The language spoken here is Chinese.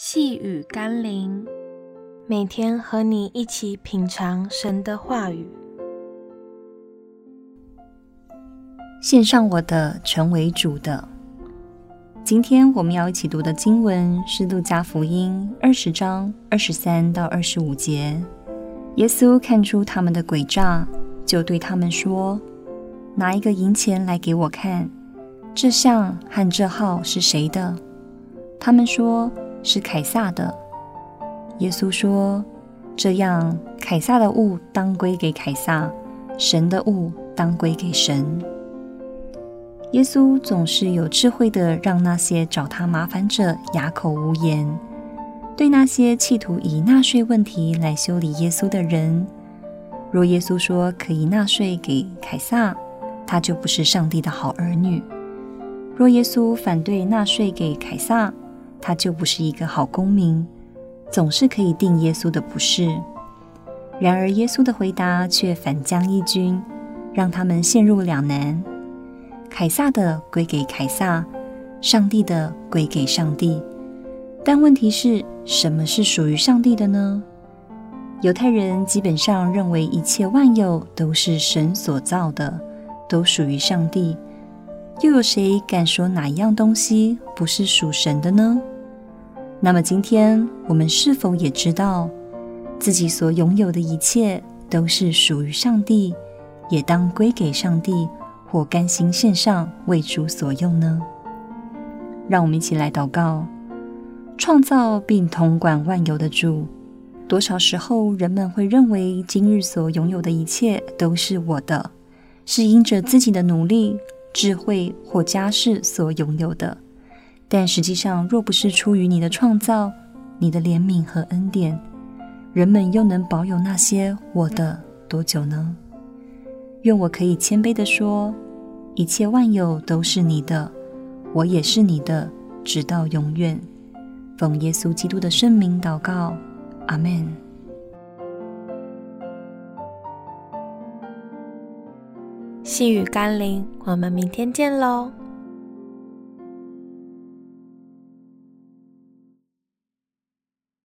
细雨甘霖，每天和你一起品尝神的话语。献上我的，成为主的。今天我们要一起读的经文是《路加福音》二十章二十三到二十五节。耶稣看出他们的诡诈，就对他们说：“拿一个银钱来给我看，这像和这号是谁的？”他们说。是凯撒的。耶稣说：“这样，凯撒的物当归给凯撒，神的物当归给神。”耶稣总是有智慧的让那些找他麻烦者哑口无言。对那些企图以纳税问题来修理耶稣的人，若耶稣说可以纳税给凯撒，他就不是上帝的好儿女；若耶稣反对纳税给凯撒，他就不是一个好公民，总是可以定耶稣的不是。然而，耶稣的回答却反将一军，让他们陷入两难：凯撒的归给凯撒，上帝的归给上帝。但问题是，什么是属于上帝的呢？犹太人基本上认为一切万有都是神所造的，都属于上帝。又有谁敢说哪一样东西不是属神的呢？那么今天我们是否也知道，自己所拥有的一切都是属于上帝，也当归给上帝，或甘心献上为主所用呢？让我们一起来祷告：创造并统管万有的主，多少时候人们会认为今日所拥有的一切都是我的，是因着自己的努力。智慧或家世所拥有的，但实际上，若不是出于你的创造、你的怜悯和恩典，人们又能保有那些我的多久呢？愿我可以谦卑地说，一切万有都是你的，我也是你的，直到永远。奉耶稣基督的圣名祷告，阿门。细雨甘霖，我们明天见喽。